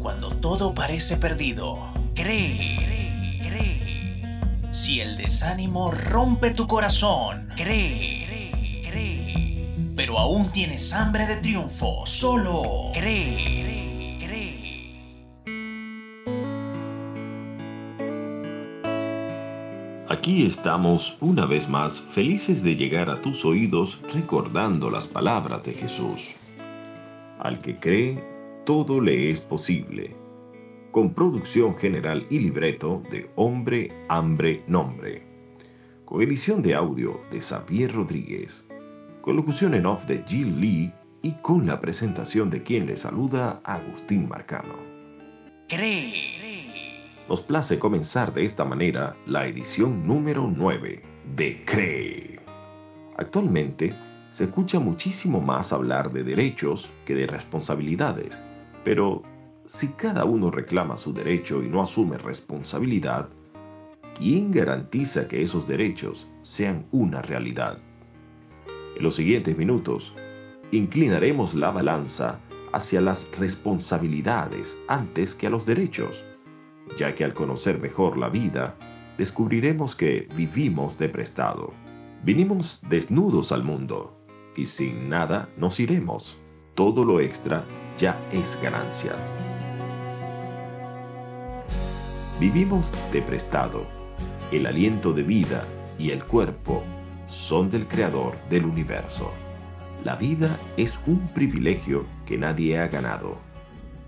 Cuando todo parece perdido, cree, cree, cree. Si el desánimo rompe tu corazón, cree, cree, cree. Pero aún tienes hambre de triunfo, solo cree. Aquí estamos una vez más felices de llegar a tus oídos recordando las palabras de Jesús. Al que cree, todo le es posible. Con producción general y libreto de Hombre, Hambre, Nombre. Con edición de audio de Xavier Rodríguez. Con locución en off de Jill Lee y con la presentación de quien le saluda Agustín Marcano. Cree. Nos place comenzar de esta manera la edición número 9 de Cree. Actualmente se escucha muchísimo más hablar de derechos que de responsabilidades pero si cada uno reclama su derecho y no asume responsabilidad, ¿quién garantiza que esos derechos sean una realidad? En los siguientes minutos, inclinaremos la balanza hacia las responsabilidades antes que a los derechos, ya que al conocer mejor la vida, descubriremos que vivimos de prestado. Vinimos desnudos al mundo y sin nada nos iremos. Todo lo extra ya es ganancia. Vivimos de prestado. El aliento de vida y el cuerpo son del Creador del universo. La vida es un privilegio que nadie ha ganado.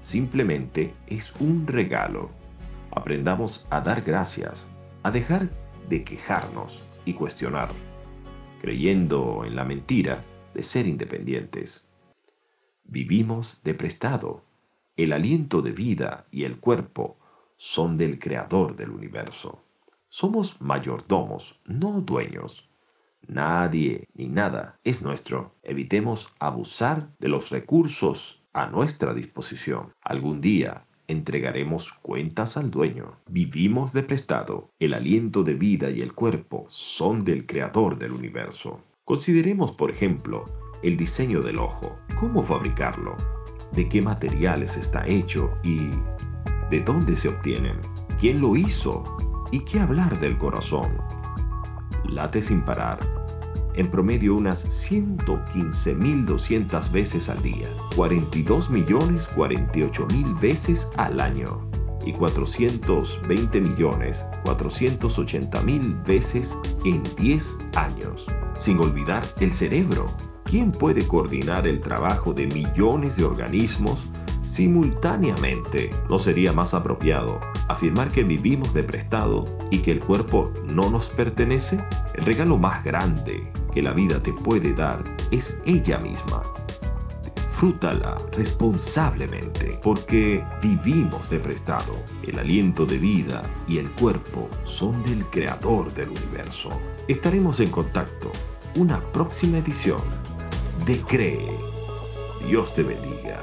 Simplemente es un regalo. Aprendamos a dar gracias, a dejar de quejarnos y cuestionar, creyendo en la mentira de ser independientes. Vivimos de prestado. El aliento de vida y el cuerpo son del Creador del universo. Somos mayordomos, no dueños. Nadie ni nada es nuestro. Evitemos abusar de los recursos a nuestra disposición. Algún día entregaremos cuentas al dueño. Vivimos de prestado. El aliento de vida y el cuerpo son del Creador del universo. Consideremos, por ejemplo, el diseño del ojo, cómo fabricarlo, de qué materiales está hecho y de dónde se obtienen, quién lo hizo y qué hablar del corazón. Late sin parar, en promedio unas 115.200 veces al día, 42.048.000 veces al año y 420.480.000 veces en 10 años. Sin olvidar el cerebro, ¿Quién puede coordinar el trabajo de millones de organismos simultáneamente? ¿No sería más apropiado afirmar que vivimos de prestado y que el cuerpo no nos pertenece? El regalo más grande que la vida te puede dar es ella misma. Disfrútala responsablemente porque vivimos de prestado. El aliento de vida y el cuerpo son del creador del universo. Estaremos en contacto. Una próxima edición de Cree. Dios te bendiga.